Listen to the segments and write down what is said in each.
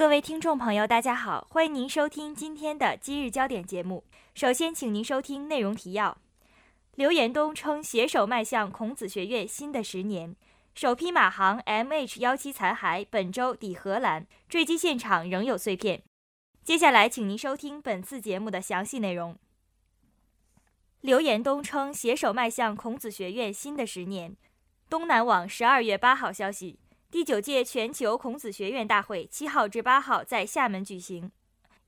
各位听众朋友，大家好，欢迎您收听今天的今日焦点节目。首先，请您收听内容提要：刘延东称携手迈向孔子学院新的十年。首批马航 MH17 残骸本周抵荷兰，坠机现场仍有碎片。接下来，请您收听本次节目的详细内容。刘延东称携手迈向孔子学院新的十年。东南网十二月八号消息。第九届全球孔子学院大会七号至八号在厦门举行，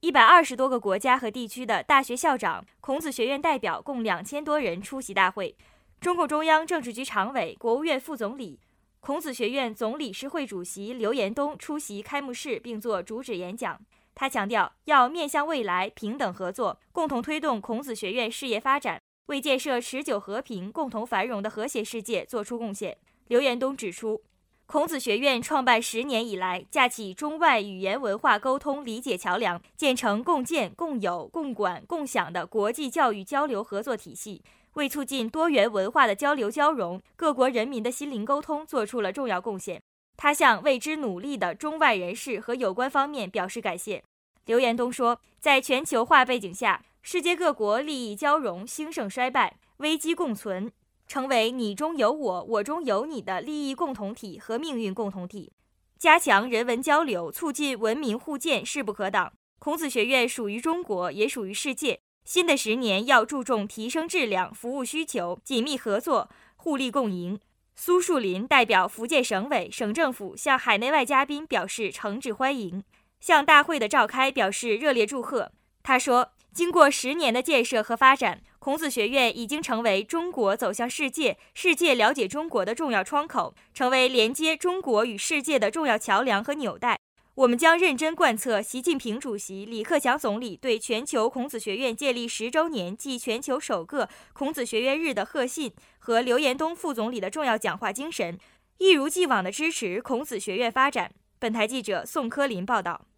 一百二十多个国家和地区的大学校长、孔子学院代表共两千多人出席大会。中共中央政治局常委、国务院副总理、孔子学院总理事会主席刘延东出席开幕式并作主旨演讲。他强调，要面向未来，平等合作，共同推动孔子学院事业发展，为建设持久和平、共同繁荣的和谐世界作出贡献。刘延东指出。孔子学院创办十年以来，架起中外语言文化沟通理解桥梁，建成共建、共有、共管、共享的国际教育交流合作体系，为促进多元文化的交流交融、各国人民的心灵沟通做出了重要贡献。他向为之努力的中外人士和有关方面表示感谢。刘延东说，在全球化背景下，世界各国利益交融、兴盛衰败、危机共存。成为你中有我，我中有你的利益共同体和命运共同体，加强人文交流，促进文明互鉴，势不可挡。孔子学院属于中国，也属于世界。新的十年要注重提升质量、服务需求，紧密合作，互利共赢。苏树林代表福建省委、省政府向海内外嘉宾表示诚挚欢迎，向大会的召开表示热烈祝贺。他说：“经过十年的建设和发展。”孔子学院已经成为中国走向世界、世界了解中国的重要窗口，成为连接中国与世界的重要桥梁和纽带。我们将认真贯彻习近平主席、李克强总理对全球孔子学院建立十周年暨全球首个孔子学院日的贺信和刘延东副总理的重要讲话精神，一如既往地支持孔子学院发展。本台记者宋科林报道。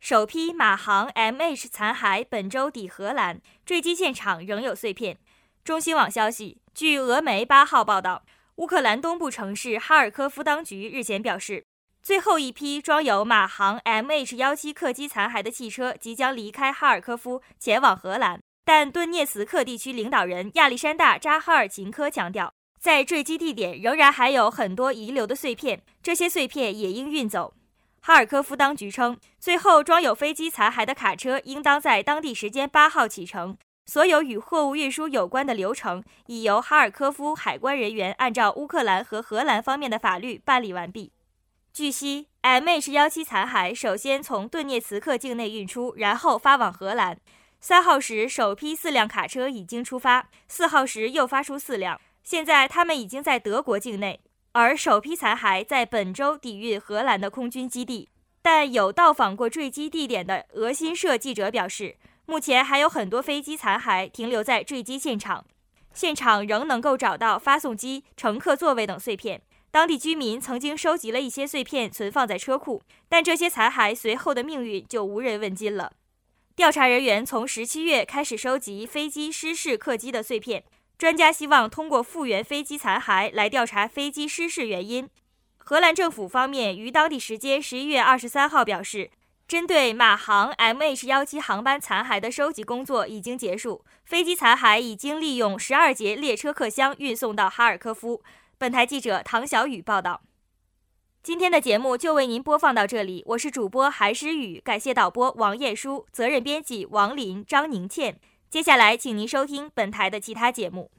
首批马航 MH 残骸本周抵荷兰，坠机现场仍有碎片。中新网消息，据俄媒八号报道，乌克兰东部城市哈尔科夫当局日前表示，最后一批装有马航 MH17 客机残骸的汽车即将离开哈尔科夫，前往荷兰。但顿涅茨克地区领导人亚历山大·扎哈尔琴科强调，在坠机地点仍然还有很多遗留的碎片，这些碎片也应运走。哈尔科夫当局称，最后装有飞机残骸的卡车应当在当地时间八号启程。所有与货物运输有关的流程已由哈尔科夫海关人员按照乌克兰和荷兰方面的法律办理完毕。据悉，MH17 残骸首先从顿涅茨克境内运出，然后发往荷兰。三号时，首批四辆卡车已经出发；四号时又发出四辆，现在他们已经在德国境内。而首批残骸在本周抵运荷兰的空军基地，但有到访过坠机地点的俄新社记者表示，目前还有很多飞机残骸停留在坠机现场，现场仍能够找到发送机、乘客座位等碎片。当地居民曾经收集了一些碎片存放在车库，但这些残骸随后的命运就无人问津了。调查人员从十七月开始收集飞机失事客机的碎片。专家希望通过复原飞机残骸来调查飞机失事原因。荷兰政府方面于当地时间十一月二十三号表示，针对马航 MH17 航班残骸的收集工作已经结束，飞机残骸已经利用十二节列车客厢运送到哈尔科夫。本台记者唐小雨报道。今天的节目就为您播放到这里，我是主播韩诗雨，感谢导播王艳书，责任编辑王林、张宁倩。接下来，请您收听本台的其他节目。